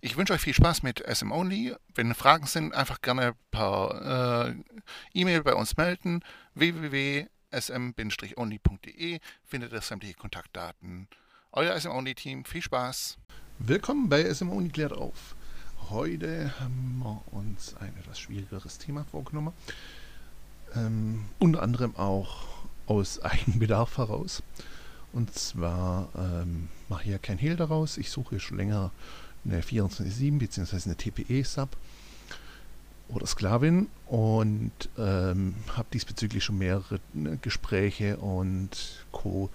Ich wünsche euch viel Spaß mit SM Only. Wenn Fragen sind, einfach gerne per äh, E-Mail bei uns melden. www.sm-only.de findet ihr sämtliche Kontaktdaten. Euer SM Only Team, viel Spaß. Willkommen bei SM Only klärt auf. Heute haben wir uns ein etwas schwierigeres Thema vorgenommen. Ähm, unter anderem auch aus Eigenbedarf heraus. Und zwar ähm, mache ich ja kein Hehl daraus. Ich suche schon länger eine 24-7 bzw. eine TPE-Sub oder Sklavin und ähm, habe diesbezüglich schon mehrere ne, Gespräche und Co.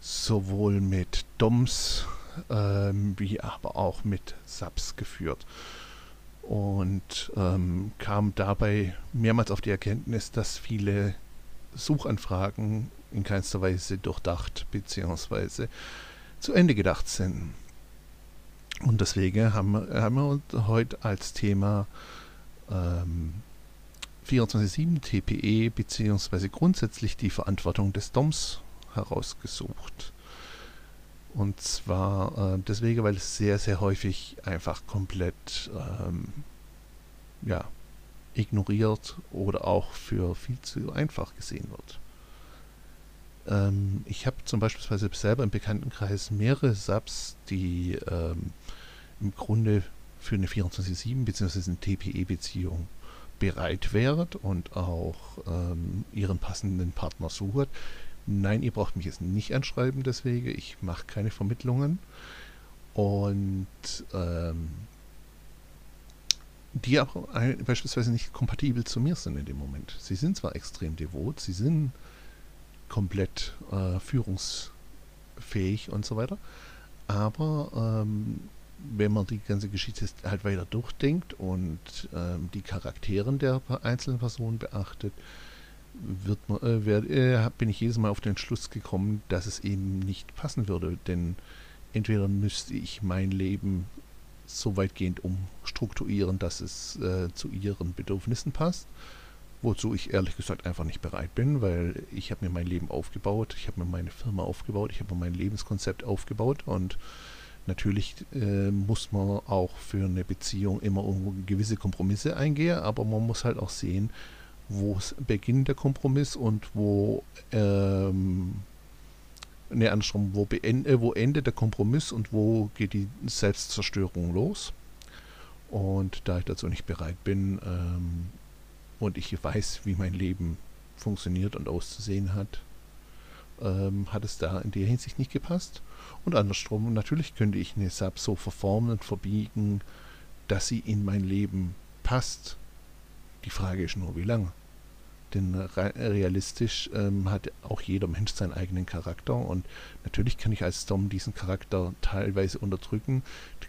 sowohl mit DOMs ähm, wie aber auch mit Subs geführt und ähm, kam dabei mehrmals auf die Erkenntnis, dass viele Suchanfragen in keinster Weise durchdacht bzw. zu Ende gedacht sind. Und deswegen haben, haben wir heute als Thema ähm, 24-7 TPE beziehungsweise grundsätzlich die Verantwortung des DOMs herausgesucht. Und zwar äh, deswegen, weil es sehr, sehr häufig einfach komplett ähm, ja, ignoriert oder auch für viel zu einfach gesehen wird. Ähm, ich habe zum Beispiel selber im Bekanntenkreis mehrere Subs, die ähm, im Grunde für eine 24-7 bzw. eine TPE-Beziehung bereit wäret und auch ähm, ihren passenden Partner sucht. Nein, ihr braucht mich jetzt nicht anschreiben deswegen. Ich mache keine Vermittlungen. Und ähm, die auch beispielsweise nicht kompatibel zu mir sind in dem Moment. Sie sind zwar extrem devot, sie sind komplett äh, führungsfähig und so weiter, aber ähm, wenn man die ganze Geschichte halt weiter durchdenkt und ähm, die Charakteren der einzelnen Personen beachtet, wird man, äh, werd, äh, bin ich jedes Mal auf den Schluss gekommen, dass es eben nicht passen würde. Denn entweder müsste ich mein Leben so weitgehend umstrukturieren, dass es äh, zu ihren Bedürfnissen passt, wozu ich ehrlich gesagt einfach nicht bereit bin, weil ich habe mir mein Leben aufgebaut, ich habe mir meine Firma aufgebaut, ich habe mir mein Lebenskonzept aufgebaut und Natürlich äh, muss man auch für eine Beziehung immer gewisse Kompromisse eingehen, aber man muss halt auch sehen, wo beginnt der Kompromiss und wo ähm, ne, andersrum, wo, beende, wo endet der Kompromiss und wo geht die Selbstzerstörung los. Und da ich dazu nicht bereit bin ähm, und ich weiß, wie mein Leben funktioniert und auszusehen hat, ähm, hat es da in der Hinsicht nicht gepasst. Und andersrum, natürlich könnte ich eine Sub so verformen und verbiegen, dass sie in mein Leben passt. Die Frage ist nur, wie lange. Denn realistisch ähm, hat auch jeder Mensch seinen eigenen Charakter und natürlich kann ich als Dom diesen Charakter teilweise unterdrücken,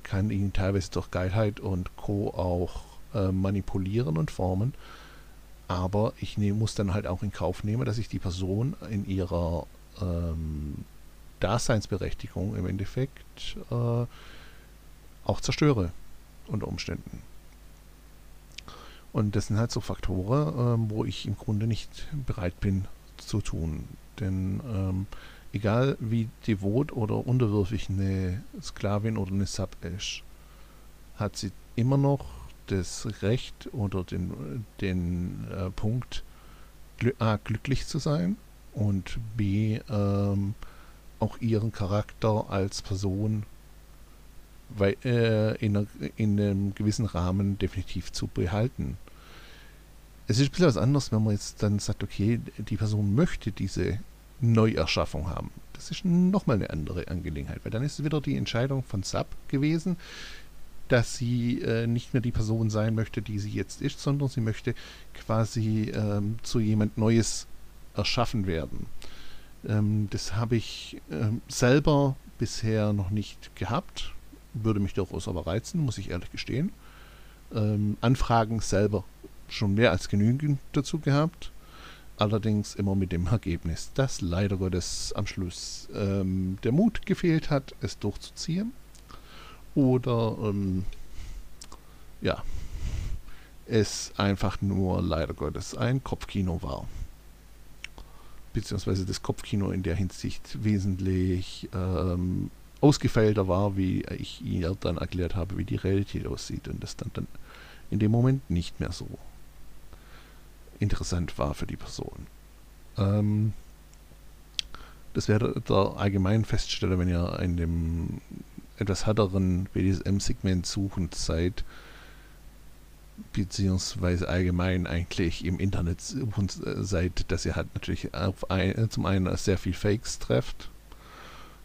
kann ihn teilweise durch Geilheit und Co. auch äh, manipulieren und formen, aber ich ne, muss dann halt auch in Kauf nehmen, dass ich die Person in ihrer ähm, Daseinsberechtigung im Endeffekt äh, auch zerstöre unter Umständen. Und das sind halt so Faktoren, äh, wo ich im Grunde nicht bereit bin zu tun. Denn ähm, egal wie devot oder unterwürfig eine Sklavin oder eine Sub ist, hat sie immer noch das Recht oder den, den äh, Punkt, gl A, glücklich zu sein und B, ähm, auch ihren Charakter als Person weil, äh, in, in, einem gewissen Rahmen definitiv zu behalten. Es ist ein bisschen was anderes, wenn man jetzt dann sagt, okay, die Person möchte diese Neuerschaffung haben. Das ist nochmal eine andere Angelegenheit, weil dann ist es wieder die Entscheidung von Sub gewesen, dass sie äh, nicht mehr die Person sein möchte, die sie jetzt ist, sondern sie möchte quasi ähm, zu jemand Neues erschaffen werden. Ähm, das habe ich ähm, selber bisher noch nicht gehabt. Würde mich durchaus aber reizen, muss ich ehrlich gestehen. Ähm, Anfragen selber schon mehr als genügend dazu gehabt. allerdings immer mit dem Ergebnis, dass leider Gottes am Schluss ähm, der Mut gefehlt hat, es durchzuziehen. Oder ähm, ja, es einfach nur leider Gottes ein Kopfkino war. Beziehungsweise das Kopfkino in der Hinsicht wesentlich ähm, ausgefeilter war, wie ich ihr dann erklärt habe, wie die Realität aussieht und das dann, dann in dem Moment nicht mehr so interessant war für die Person. Ähm, das wäre der allgemeinen Feststeller, wenn ihr in dem etwas härteren BDSM-Segment suchend seid, beziehungsweise allgemein eigentlich im Internet suchend seid, dass ihr halt natürlich auf ein, zum einen sehr viel Fakes trefft,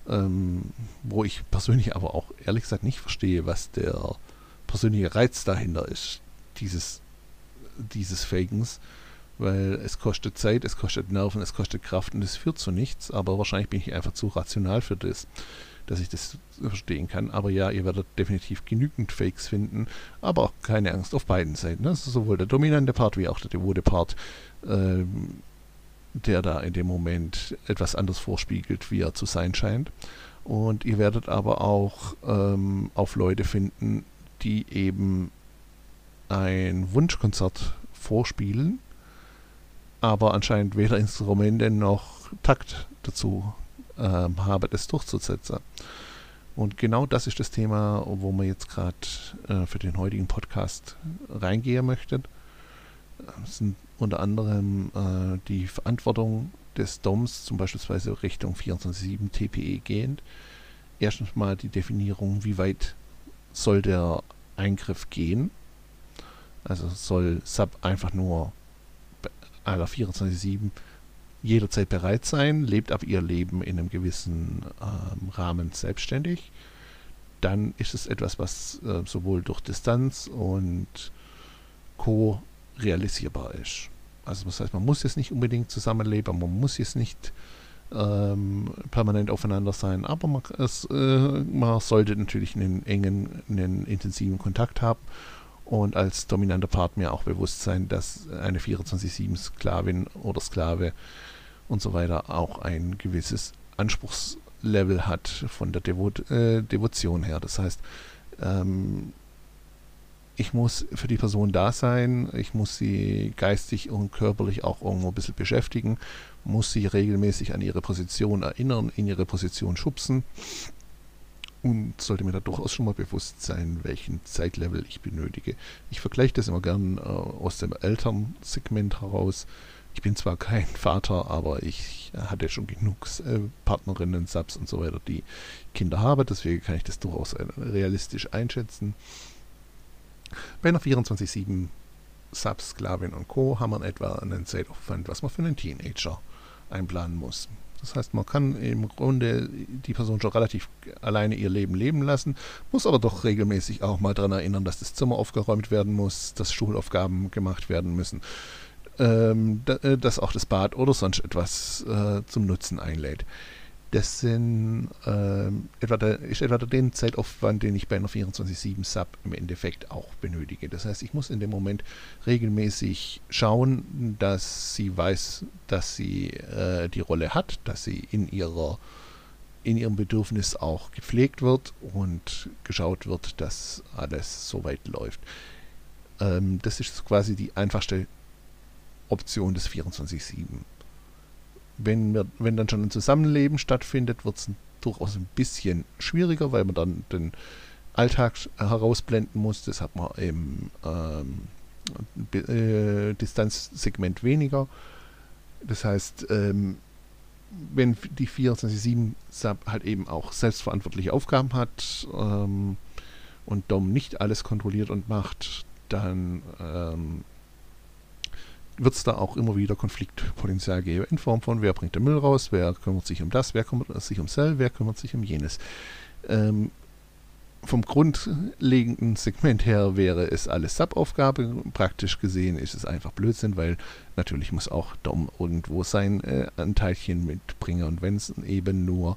ähm, wo ich persönlich aber auch ehrlich gesagt nicht verstehe, was der persönliche Reiz dahinter ist, dieses, dieses Fakens. Weil es kostet Zeit, es kostet Nerven, es kostet Kraft und es führt zu nichts, aber wahrscheinlich bin ich einfach zu rational für das, dass ich das verstehen kann. Aber ja, ihr werdet definitiv genügend Fakes finden, aber auch keine Angst auf beiden Seiten. Also sowohl der dominante Part wie auch der devote Part, ähm, der da in dem Moment etwas anderes vorspiegelt, wie er zu sein scheint. Und ihr werdet aber auch ähm, auf Leute finden, die eben ein Wunschkonzert vorspielen aber anscheinend weder Instrumente noch Takt dazu äh, habe, das durchzusetzen. Und genau das ist das Thema, wo man jetzt gerade äh, für den heutigen Podcast reingehen möchte. Das sind unter anderem äh, die Verantwortung des DOMs, zum Beispiel Richtung 24.7 TPE gehend. Erstens mal die Definierung, wie weit soll der Eingriff gehen. Also soll SAP einfach nur aller 24-7 jederzeit bereit sein, lebt aber ihr Leben in einem gewissen ähm, Rahmen selbstständig, dann ist es etwas, was äh, sowohl durch Distanz und Co. realisierbar ist. Also das heißt, man muss jetzt nicht unbedingt zusammenleben, man muss jetzt nicht ähm, permanent aufeinander sein, aber man, es, äh, man sollte natürlich einen engen, einen intensiven Kontakt haben und als dominanter Part mir auch bewusst sein, dass eine 24-7-Sklavin oder Sklave und so weiter auch ein gewisses Anspruchslevel hat von der Devot äh, Devotion her. Das heißt, ähm, ich muss für die Person da sein, ich muss sie geistig und körperlich auch irgendwo ein bisschen beschäftigen, muss sie regelmäßig an ihre Position erinnern, in ihre Position schubsen und sollte mir da durchaus schon mal bewusst sein, welchen Zeitlevel ich benötige. Ich vergleiche das immer gern äh, aus dem Elternsegment heraus. Ich bin zwar kein Vater, aber ich hatte schon genug äh, Partnerinnen, Subs und so weiter, die Kinder haben, deswegen kann ich das durchaus äh, realistisch einschätzen. Bei einer 24-7 Subs, Sklavin und Co. haben wir etwa einen Zeitaufwand, was man für einen Teenager einplanen muss. Das heißt, man kann im Grunde die Person schon relativ alleine ihr Leben leben lassen, muss aber doch regelmäßig auch mal daran erinnern, dass das Zimmer aufgeräumt werden muss, dass Schulaufgaben gemacht werden müssen, ähm, äh, dass auch das Bad oder sonst etwas äh, zum Nutzen einlädt. Das sind, äh, etwa der, ist etwa den Zeitaufwand, den ich bei einer 24-7-Sub im Endeffekt auch benötige. Das heißt, ich muss in dem Moment regelmäßig schauen, dass sie weiß, dass sie äh, die Rolle hat, dass sie in ihrer in ihrem Bedürfnis auch gepflegt wird und geschaut wird, dass alles soweit läuft. Ähm, das ist quasi die einfachste Option des 24-7 wenn, wenn dann schon ein Zusammenleben stattfindet, wird es durchaus ein bisschen schwieriger, weil man dann den Alltag herausblenden muss. Das hat man im ähm, äh, Distanzsegment weniger. Das heißt, ähm, wenn die 24-7-Sub halt eben auch selbstverantwortliche Aufgaben hat ähm, und DOM nicht alles kontrolliert und macht, dann ähm, wird es da auch immer wieder Konfliktpotenzial geben, in Form von, wer bringt den Müll raus, wer kümmert sich um das, wer kümmert sich um Cell, wer kümmert sich um jenes. Ähm, vom grundlegenden Segment her wäre es alles Sub-Aufgabe. Praktisch gesehen ist es einfach Blödsinn, weil natürlich muss auch Dom irgendwo sein äh, Anteilchen mitbringen. Und wenn es eben nur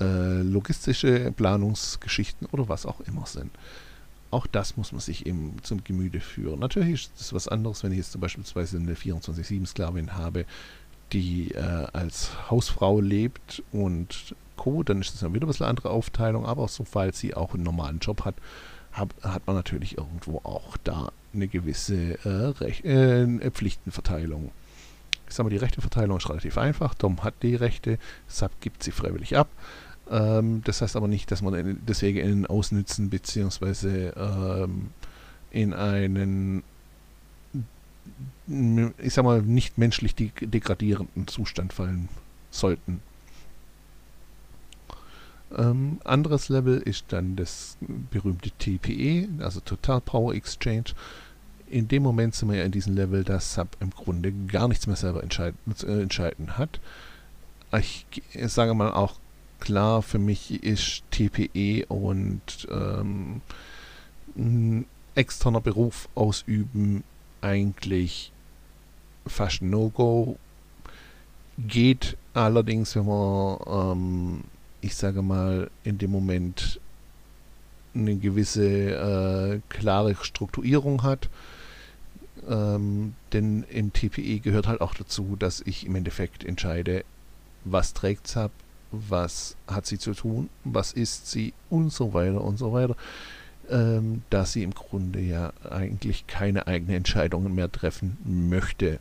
äh, logistische Planungsgeschichten oder was auch immer sind. Auch das muss man sich eben zum Gemüte führen. Natürlich ist es was anderes, wenn ich jetzt zum Beispiel eine 24-7-Sklavin habe, die äh, als Hausfrau lebt und Co., dann ist das dann wieder ein bisschen andere Aufteilung, aber sobald sie auch einen normalen Job hat, hab, hat man natürlich irgendwo auch da eine gewisse äh, Rech äh, Pflichtenverteilung. Ich sage mal, die Rechteverteilung ist relativ einfach. Dom hat die Rechte, Sub gibt sie freiwillig ab. Ähm, das heißt aber nicht, dass man deswegen einen ausnützen bzw. Ähm, in einen ich sag mal, nicht menschlich degradierenden Zustand fallen sollten. Ähm, anderes Level ist dann das berühmte TPE, also Total Power Exchange. In dem Moment sind wir ja in diesem Level, dass Sub im Grunde gar nichts mehr selber entscheiden, äh, entscheiden hat. Ich, ich sage mal auch klar, für mich ist TPE und ähm, ein externer Beruf ausüben eigentlich fast No-Go. Geht allerdings, wenn man, ähm, ich sage mal, in dem Moment eine gewisse äh, klare Strukturierung hat. Ähm, denn im TPE gehört halt auch dazu, dass ich im Endeffekt entscheide, was trägt SAP, was hat sie zu tun, was ist sie? Und so weiter und so weiter, ähm, dass sie im Grunde ja eigentlich keine eigenen Entscheidungen mehr treffen möchte.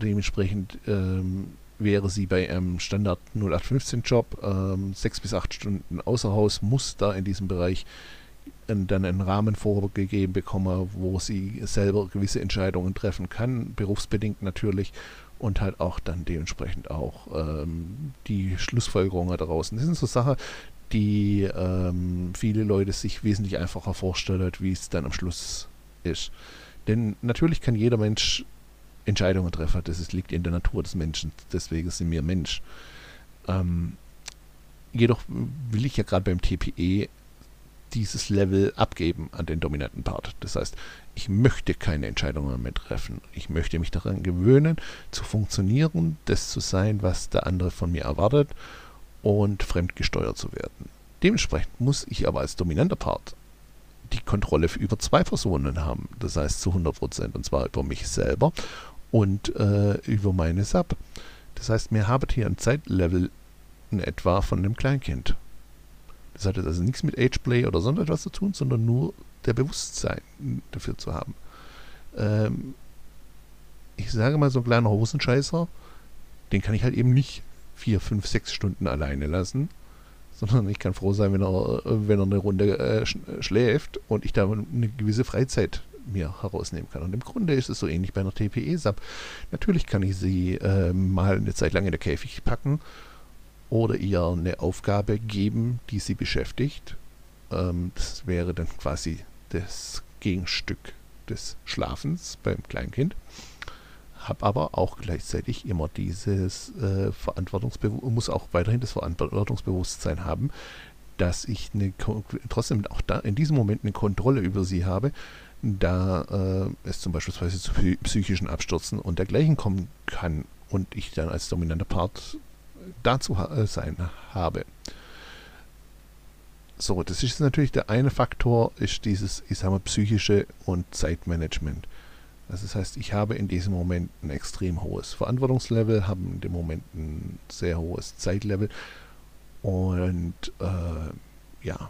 Dementsprechend ähm, wäre sie bei einem Standard 0815-Job ähm, sechs bis acht Stunden außer Haus, muss da in diesem Bereich dann einen Rahmen vorgegeben bekommen, wo sie selber gewisse Entscheidungen treffen kann, berufsbedingt natürlich, und halt auch dann dementsprechend auch ähm, die Schlussfolgerungen daraus. das sind so Sachen, die ähm, viele Leute sich wesentlich einfacher vorstellen, wie es dann am Schluss ist. Denn natürlich kann jeder Mensch Entscheidungen treffen, das liegt in der Natur des Menschen, deswegen sind wir Mensch. Ähm, jedoch will ich ja gerade beim TPE dieses Level abgeben an den dominanten Part. Das heißt, ich möchte keine Entscheidungen mehr treffen. Ich möchte mich daran gewöhnen, zu funktionieren, das zu sein, was der andere von mir erwartet und fremdgesteuert zu werden. Dementsprechend muss ich aber als dominanter Part die Kontrolle über zwei Personen haben. Das heißt zu 100% und zwar über mich selber und äh, über meine Sub. Das heißt, mir habt hier ein Zeitlevel in etwa von einem Kleinkind. Das hat also nichts mit Ageplay oder sonst etwas zu tun, sondern nur der Bewusstsein dafür zu haben. Ähm, ich sage mal, so ein kleiner Hosenscheißer, den kann ich halt eben nicht vier, fünf, sechs Stunden alleine lassen, sondern ich kann froh sein, wenn er, wenn er eine Runde äh, schläft und ich da eine gewisse Freizeit mir herausnehmen kann. Und im Grunde ist es so ähnlich bei einer TPE-Sub. Natürlich kann ich sie äh, mal eine Zeit lang in der Käfig packen oder ihr eine Aufgabe geben, die sie beschäftigt. Ähm, das wäre dann quasi das Gegenstück des Schlafens beim Kleinkind. Habe aber auch gleichzeitig immer dieses äh, Verantwortungsbewusstsein, muss auch weiterhin das Verantwortungsbewusstsein haben, dass ich eine, trotzdem auch da in diesem Moment eine Kontrolle über sie habe, da äh, es zum Beispiel zu psychischen Abstürzen und dergleichen kommen kann und ich dann als dominanter Part dazu äh, sein habe. So, das ist natürlich der eine Faktor, ist dieses, ich sage mal, psychische und Zeitmanagement. Also das heißt, ich habe in diesem Moment ein extrem hohes Verantwortungslevel, habe in dem Moment ein sehr hohes Zeitlevel und äh, ja,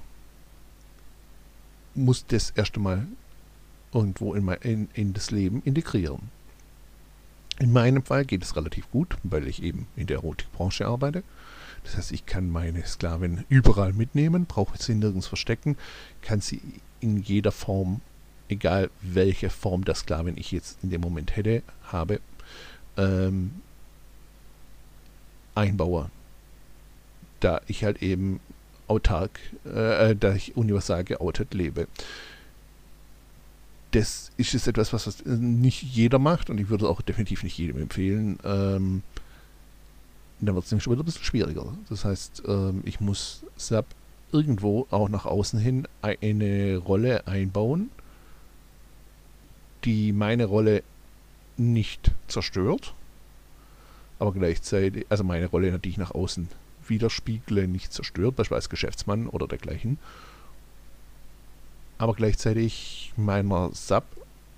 muss das erst einmal irgendwo in, mein, in, in das Leben integrieren. In meinem Fall geht es relativ gut, weil ich eben in der Erotikbranche arbeite. Das heißt, ich kann meine Sklavin überall mitnehmen, brauche sie nirgends verstecken, kann sie in jeder Form, egal welche Form der Sklavin ich jetzt in dem Moment hätte, habe, ähm, einbauen. Da ich halt eben autark, äh, da ich universal geoutet lebe das ist jetzt etwas, was, was nicht jeder macht und ich würde auch definitiv nicht jedem empfehlen. Ähm, dann wird es nämlich schon wieder ein bisschen schwieriger. Das heißt, ähm, ich muss SAP irgendwo auch nach außen hin eine Rolle einbauen, die meine Rolle nicht zerstört, aber gleichzeitig, also meine Rolle, die ich nach außen widerspiegle, nicht zerstört, beispielsweise als Geschäftsmann oder dergleichen aber gleichzeitig meiner Sub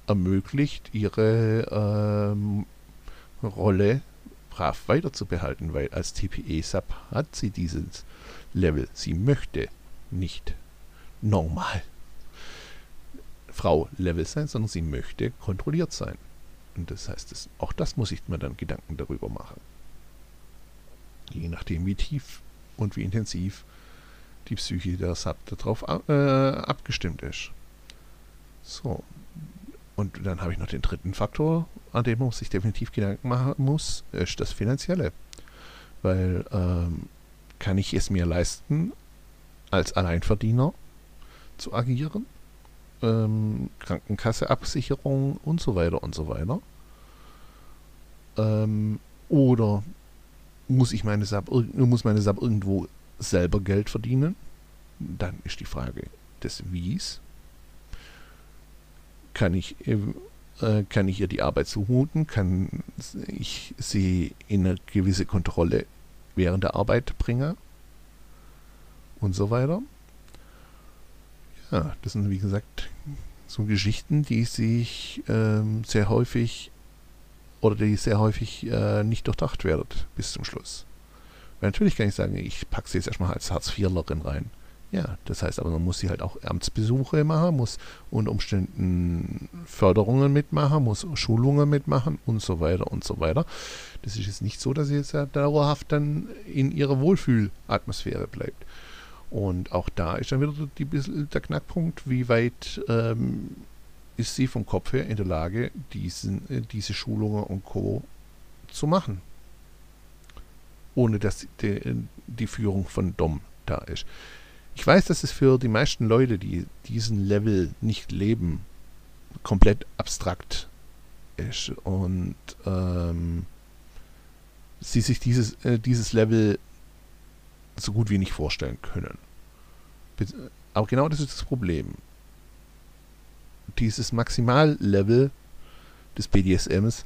ermöglicht, ihre ähm, Rolle brav weiterzubehalten, weil als TPE-Sub hat sie dieses Level. Sie möchte nicht normal Frau-Level sein, sondern sie möchte kontrolliert sein. Und das heißt, das, auch das muss ich mir dann Gedanken darüber machen. Je nachdem, wie tief und wie intensiv die Psyche der Sub darauf äh, abgestimmt ist. So. Und dann habe ich noch den dritten Faktor, an dem man sich definitiv Gedanken machen muss, ist das Finanzielle. Weil ähm, kann ich es mir leisten, als Alleinverdiener zu agieren? Ähm, Krankenkasse, Absicherung und so weiter und so weiter. Ähm, oder muss ich meine Sub, muss meine Sub irgendwo selber Geld verdienen? Dann ist die Frage des Wies. Kann ich, äh, kann ich ihr die Arbeit zumuten? Kann ich sie in eine gewisse Kontrolle während der Arbeit bringen? Und so weiter. Ja, das sind wie gesagt so Geschichten, die sich ähm, sehr häufig oder die sehr häufig äh, nicht durchdacht werden bis zum Schluss. Weil natürlich kann ich sagen, ich packe sie jetzt erstmal als Hartz-IVlerin rein. Ja, das heißt aber, man muss sie halt auch Amtsbesuche machen, muss unter Umständen Förderungen mitmachen, muss Schulungen mitmachen und so weiter und so weiter. Das ist jetzt nicht so, dass sie jetzt ja dauerhaft dann in ihrer Wohlfühlatmosphäre bleibt. Und auch da ist dann wieder die, der Knackpunkt, wie weit ähm, ist sie vom Kopf her in der Lage, diesen, äh, diese Schulungen und Co. zu machen. Ohne dass die, die Führung von Dom da ist. Ich weiß, dass es für die meisten Leute, die diesen Level nicht leben, komplett abstrakt ist und ähm, sie sich dieses, äh, dieses Level so gut wie nicht vorstellen können. Aber genau das ist das Problem. Dieses Maximallevel des BDSMs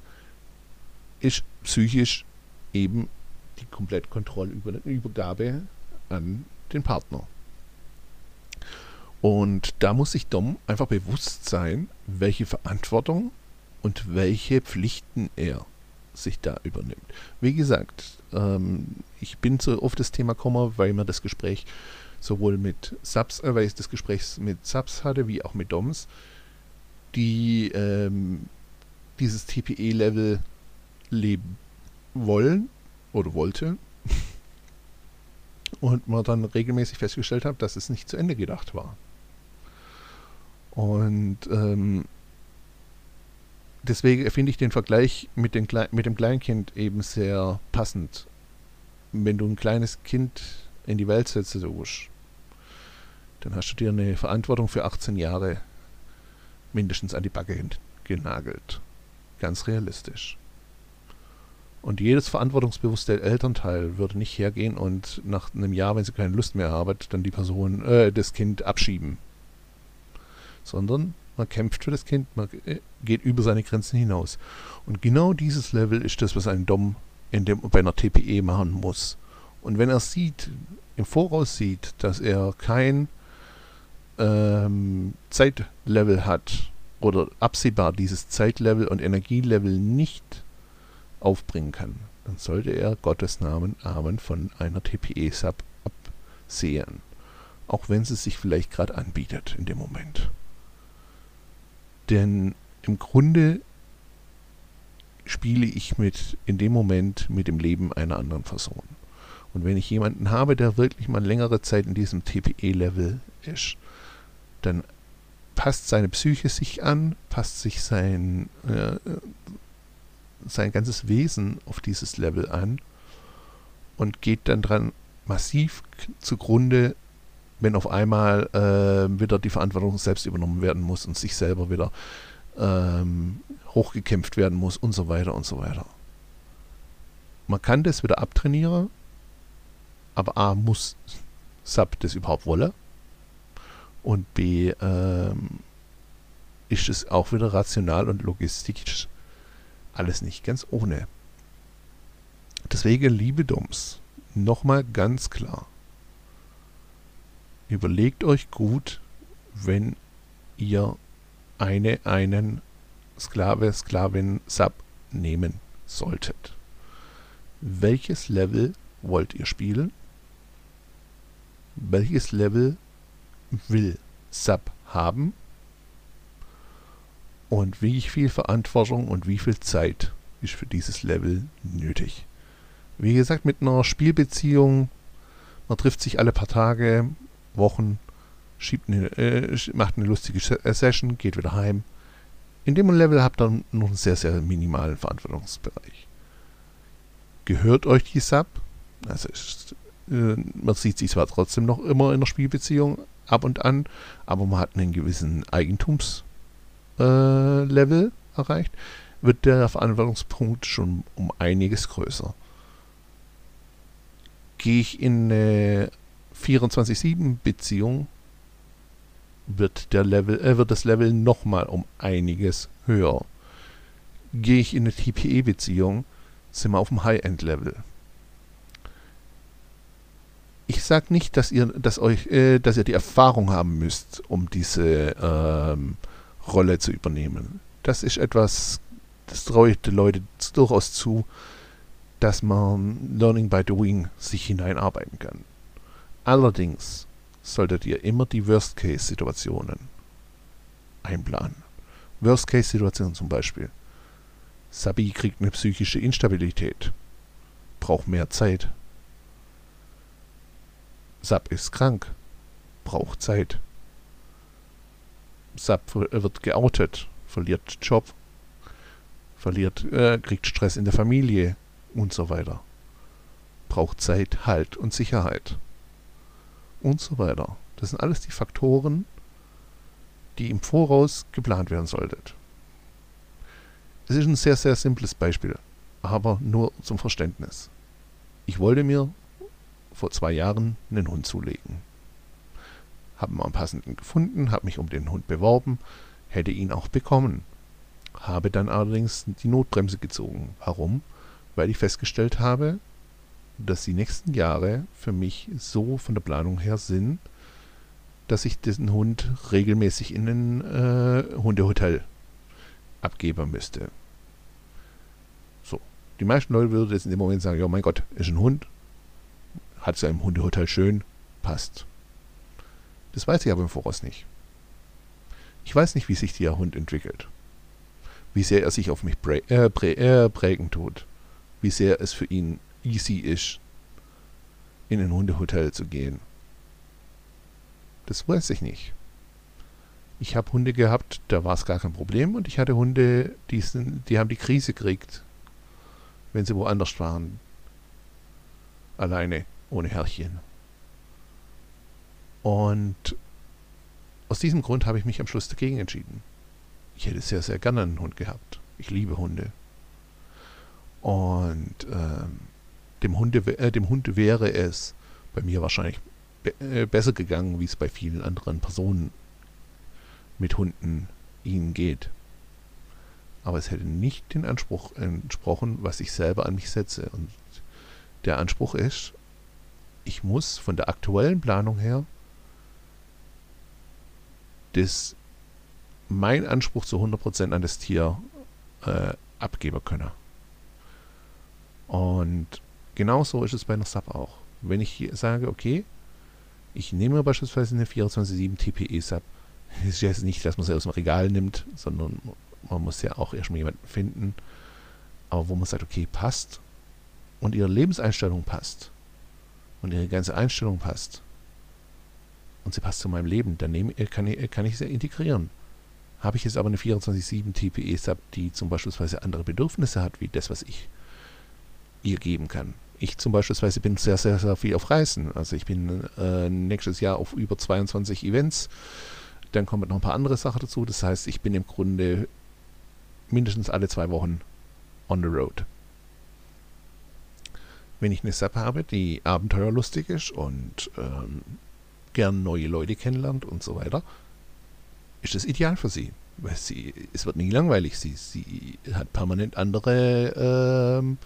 ist psychisch eben die komplette Kontrollübergabe an den Partner. Und da muss sich Dom einfach bewusst sein, welche Verantwortung und welche Pflichten er sich da übernimmt. Wie gesagt, ähm, ich bin so auf das Thema gekommen, weil mir das Gespräch sowohl mit Subs, äh, weil ich das Gespräch mit Subs hatte, wie auch mit Doms, die ähm, dieses TPE-Level leben wollen oder wollte und man dann regelmäßig festgestellt hat, dass es nicht zu Ende gedacht war. Und ähm, deswegen finde ich den Vergleich mit, den mit dem Kleinkind eben sehr passend. Wenn du ein kleines Kind in die Welt setzt, dann hast du dir eine Verantwortung für 18 Jahre mindestens an die Backe genagelt. Ganz realistisch. Und jedes verantwortungsbewusste Elternteil würde nicht hergehen und nach einem Jahr, wenn sie keine Lust mehr haben, dann die Person, äh, das Kind abschieben. Sondern man kämpft für das Kind, man äh, geht über seine Grenzen hinaus. Und genau dieses Level ist das, was ein Dom in dem, bei einer TPE machen muss. Und wenn er sieht, im Voraus sieht, dass er kein ähm, Zeitlevel hat oder absehbar dieses Zeitlevel und Energielevel nicht aufbringen kann, dann sollte er Gottes Namen Amen von einer TPE-Sub absehen. Auch wenn sie sich vielleicht gerade anbietet in dem Moment. Denn im Grunde spiele ich mit in dem Moment mit dem Leben einer anderen Person. Und wenn ich jemanden habe, der wirklich mal längere Zeit in diesem TPE-Level ist, dann passt seine Psyche sich an, passt sich sein, äh, sein ganzes Wesen auf dieses Level an und geht dann dran massiv zugrunde, wenn auf einmal äh, wieder die Verantwortung selbst übernommen werden muss und sich selber wieder ähm, hochgekämpft werden muss und so weiter und so weiter. Man kann das wieder abtrainieren, aber A muss Sub das überhaupt wollen und B ähm, ist es auch wieder rational und logistisch alles nicht ganz ohne. Deswegen, liebe Doms, nochmal ganz klar. Überlegt euch gut, wenn ihr eine, einen Sklave, Sklavin, Sub nehmen solltet. Welches Level wollt ihr spielen? Welches Level will Sub haben? Und wie viel Verantwortung und wie viel Zeit ist für dieses Level nötig? Wie gesagt, mit einer Spielbeziehung, man trifft sich alle paar Tage, Wochen, eine, äh, macht eine lustige äh, Session, geht wieder heim. In dem Level habt ihr noch einen sehr, sehr minimalen Verantwortungsbereich. Gehört euch die Sub? Also ist, äh, man sieht sich zwar trotzdem noch immer in der Spielbeziehung ab und an, aber man hat einen gewissen Eigentumslevel äh, erreicht, wird der Verantwortungspunkt schon um einiges größer. Gehe ich in eine 24-7-Beziehung, wird, Level, äh, wird das Level nochmal um einiges höher. Gehe ich in eine TPE-Beziehung, sind wir auf dem High-End-Level. Ich sage nicht, dass ihr, dass, euch, äh, dass ihr die Erfahrung haben müsst, um diese ähm, Rolle zu übernehmen. Das ist etwas, das traue ich den Leuten durchaus zu, dass man Learning by Doing sich hineinarbeiten kann. Allerdings solltet ihr immer die Worst-Case-Situationen einplanen. Worst-Case-Situation zum Beispiel. Sabi kriegt eine psychische Instabilität, braucht mehr Zeit. Sab ist krank, braucht Zeit. Sab wird geoutet, verliert Job, verliert, äh, kriegt Stress in der Familie und so weiter. Braucht Zeit, Halt und Sicherheit und so weiter. Das sind alles die Faktoren, die im Voraus geplant werden sollten. Es ist ein sehr, sehr simples Beispiel, aber nur zum Verständnis. Ich wollte mir vor zwei Jahren einen Hund zulegen. Habe mal einen passenden gefunden, habe mich um den Hund beworben, hätte ihn auch bekommen. Habe dann allerdings die Notbremse gezogen. Warum? Weil ich festgestellt habe, dass die nächsten Jahre für mich so von der Planung her sind, dass ich diesen Hund regelmäßig in ein äh, Hundehotel abgeben müsste. So. Die meisten Leute würden jetzt in dem Moment sagen, ja mein Gott, ist ein Hund, hat es im Hundehotel schön, passt. Das weiß ich aber im Voraus nicht. Ich weiß nicht, wie sich der Hund entwickelt. Wie sehr er sich auf mich prä äh, prä äh, prägen tut. Wie sehr es für ihn easy ist, in ein Hundehotel zu gehen. Das weiß ich nicht. Ich habe Hunde gehabt, da war es gar kein Problem und ich hatte Hunde, die, sind, die haben die Krise gekriegt, wenn sie woanders waren. Alleine, ohne Herrchen. Und aus diesem Grund habe ich mich am Schluss dagegen entschieden. Ich hätte sehr, sehr gerne einen Hund gehabt. Ich liebe Hunde. Und ähm, dem, Hunde, äh, dem Hund wäre es bei mir wahrscheinlich be äh, besser gegangen, wie es bei vielen anderen Personen mit Hunden ihnen geht. Aber es hätte nicht den Anspruch entsprochen, was ich selber an mich setze. Und der Anspruch ist, ich muss von der aktuellen Planung her das, mein Anspruch zu 100% an das Tier äh, abgeben können. Und Genauso ist es bei einer Sub auch. Wenn ich sage, okay, ich nehme beispielsweise eine 24-7 TPE-Sub, ist jetzt nicht, dass man sie aus dem Regal nimmt, sondern man muss ja auch erstmal jemanden finden, aber wo man sagt, okay, passt und ihre Lebenseinstellung passt und ihre ganze Einstellung passt und sie passt zu meinem Leben, dann nehme, kann, ich, kann ich sie integrieren. Habe ich jetzt aber eine 24-7 TPE-Sub, die zum Beispiel andere Bedürfnisse hat, wie das, was ich ihr geben kann, ich zum Beispiel bin sehr, sehr, sehr viel auf Reisen. Also ich bin äh, nächstes Jahr auf über 22 Events. Dann kommen noch ein paar andere Sachen dazu. Das heißt, ich bin im Grunde mindestens alle zwei Wochen on the road. Wenn ich eine Sub habe, die abenteuerlustig ist und ähm, gern neue Leute kennenlernt und so weiter, ist das ideal für sie. Weil sie, es wird nie langweilig. Sie, sie hat permanent andere ähm,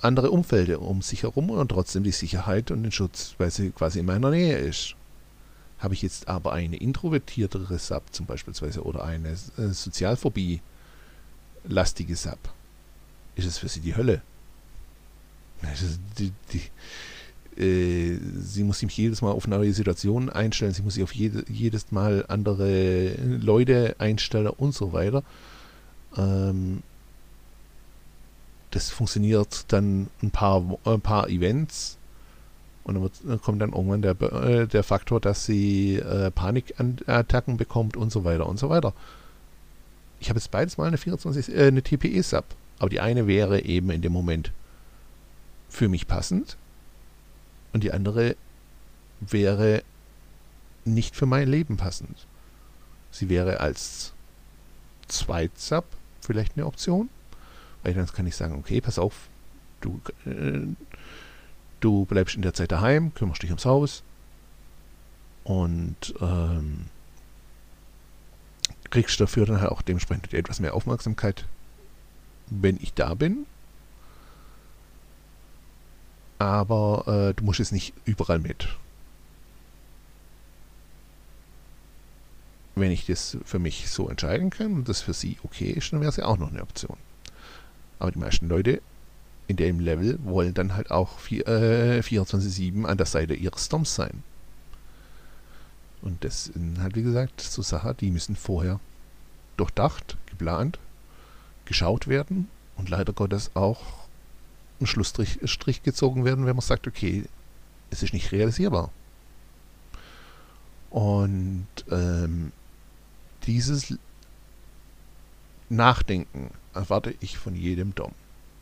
andere Umfelder um sich herum und trotzdem die Sicherheit und den Schutz, weil sie quasi in meiner Nähe ist. Habe ich jetzt aber eine introvertiertere Sub zum Beispiel oder eine äh, Sozialphobie-lastige Sub, ist es für sie die Hölle. Die, die, äh, sie muss sich jedes Mal auf neue Situationen einstellen, sie muss sich auf jede, jedes Mal andere Leute einstellen und so weiter. Ähm, das funktioniert dann ein paar, ein paar Events und dann, wird, kommt dann irgendwann der, äh, der Faktor, dass sie äh, Panikattacken bekommt und so weiter und so weiter. Ich habe jetzt beides mal eine 24, äh, eine TPE-Sub, aber die eine wäre eben in dem Moment für mich passend und die andere wäre nicht für mein Leben passend. Sie wäre als Zweitsub vielleicht eine Option, weil dann kann ich sagen, okay, pass auf, du, äh, du bleibst in der Zeit daheim, kümmerst dich ums Haus und ähm, kriegst dafür dann halt auch dementsprechend etwas mehr Aufmerksamkeit, wenn ich da bin aber äh, du musst es nicht überall mit. Wenn ich das für mich so entscheiden kann und das für sie okay ist, dann wäre es ja auch noch eine Option. Aber die meisten Leute in dem Level wollen dann halt auch äh, 24-7 an der Seite ihres Doms sein. Und das sind halt, wie gesagt, so Sachen, die müssen vorher durchdacht, geplant, geschaut werden und leider Gottes auch einen Schlussstrich Strich gezogen werden, wenn man sagt, okay, es ist nicht realisierbar. Und ähm, dieses Nachdenken erwarte ich von jedem Dom.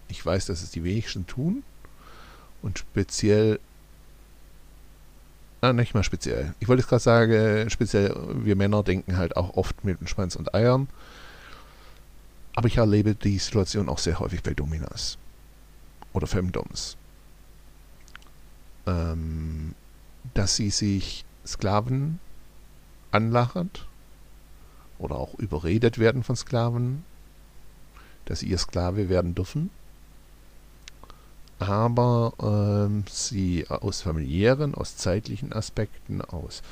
Ich weiß, dass es die wenigsten tun und speziell, na, nicht mal speziell. Ich wollte es gerade sagen, speziell wir Männer denken halt auch oft mit Schwanz und Eiern. Aber ich erlebe die Situation auch sehr häufig bei Dominas oder Femdoms, ähm, dass sie sich Sklaven anlachert oder auch überredet werden von Sklaven, dass sie ihr Sklave werden dürfen, aber ähm, sie aus familiären, aus zeitlichen Aspekten, aus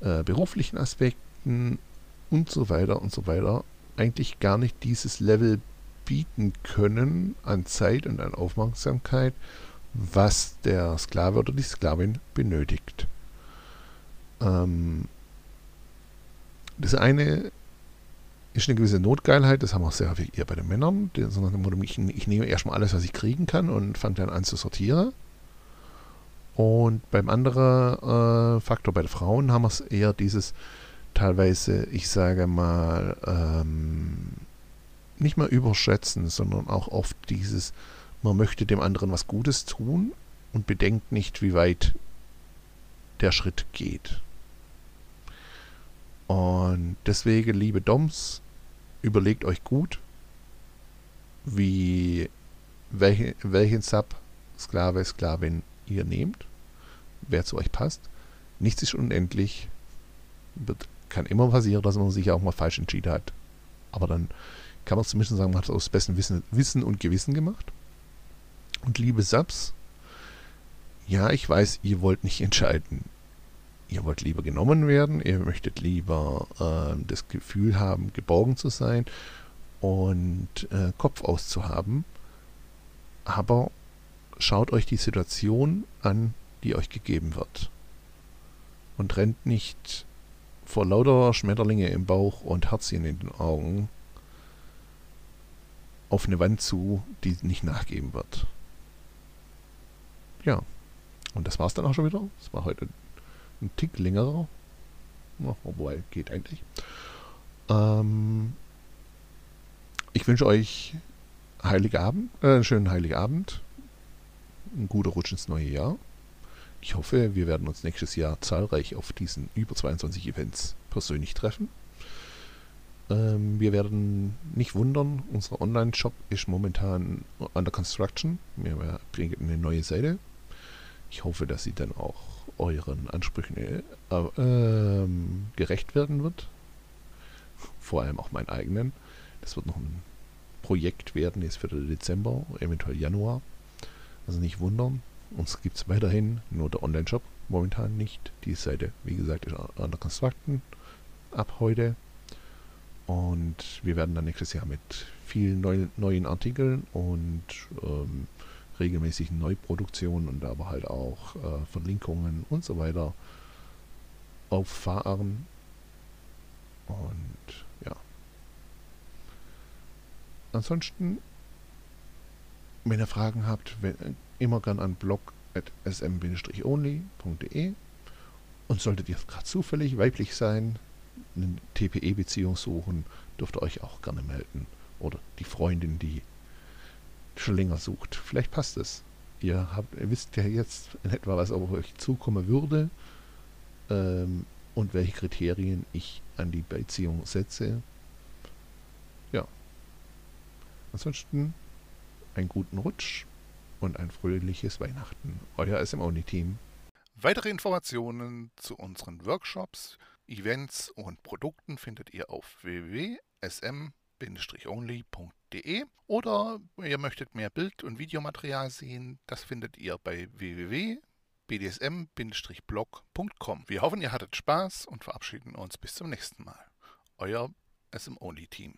äh, beruflichen Aspekten und so weiter und so weiter eigentlich gar nicht dieses Level bieten können an Zeit und an Aufmerksamkeit, was der Sklave oder die Sklavin benötigt. Ähm, das eine ist eine gewisse Notgeilheit, das haben wir sehr häufig eher bei den Männern, sondern ich, ich nehme erstmal alles, was ich kriegen kann und fange dann an zu sortieren. Und beim anderen äh, Faktor bei den Frauen haben wir es eher dieses teilweise, ich sage mal, ähm, nicht mal überschätzen, sondern auch oft dieses, man möchte dem anderen was Gutes tun und bedenkt nicht, wie weit der Schritt geht. Und deswegen, liebe Doms, überlegt euch gut, wie welche, welchen Sub, Sklave, Sklavin ihr nehmt, wer zu euch passt. Nichts ist unendlich. Wird, kann immer passieren, dass man sich auch mal falsch entschieden hat. Aber dann kann man zumindest sagen, man hat es aus bestem Wissen, Wissen und Gewissen gemacht. Und liebe Subs, ja, ich weiß, ihr wollt nicht entscheiden. Ihr wollt lieber genommen werden, ihr möchtet lieber äh, das Gefühl haben, geborgen zu sein und äh, Kopf auszuhaben. Aber schaut euch die Situation an, die euch gegeben wird. Und rennt nicht vor lauter Schmetterlinge im Bauch und Herzchen in den Augen auf eine Wand zu, die nicht nachgeben wird. Ja. Und das war es dann auch schon wieder. Es war heute ein Tick längerer. Obwohl, geht eigentlich. Ähm, ich wünsche euch Heiligabend, äh, einen schönen Heiligabend. Ein guter Rutsch ins neue Jahr. Ich hoffe, wir werden uns nächstes Jahr zahlreich auf diesen über 22 Events persönlich treffen. Ähm, wir werden nicht wundern, unser Online-Shop ist momentan under construction. Wir kriegen eine neue Seite. Ich hoffe, dass sie dann auch euren Ansprüchen äh, äh, gerecht werden wird. Vor allem auch meinen eigenen. Das wird noch ein Projekt werden, jetzt für den Dezember, eventuell Januar. Also nicht wundern. Uns gibt es weiterhin nur der Online-Shop. momentan nicht. Die Seite, wie gesagt, ist under construction ab heute. Und wir werden dann nächstes Jahr mit vielen neu, neuen Artikeln und ähm, regelmäßigen Neuproduktionen und aber halt auch äh, Verlinkungen und so weiter auffahren. Und ja. Ansonsten, wenn ihr Fragen habt, wenn, immer gern an blog.sm-only.de und solltet ihr gerade zufällig weiblich sein, eine TPE-Beziehung suchen, dürft ihr euch auch gerne melden. Oder die Freundin, die schon länger sucht. Vielleicht passt es. Ihr, habt, ihr wisst ja jetzt in etwa, was auf euch zukommen würde ähm, und welche Kriterien ich an die Beziehung setze. Ja. Ansonsten einen guten Rutsch und ein fröhliches Weihnachten. Euer SM-Only-Team. Weitere Informationen zu unseren Workshops, Events und Produkten findet ihr auf www.sm-only.de oder ihr möchtet mehr Bild- und Videomaterial sehen, das findet ihr bei www.bdsm-blog.com. Wir hoffen, ihr hattet Spaß und verabschieden uns bis zum nächsten Mal. Euer SM Only Team.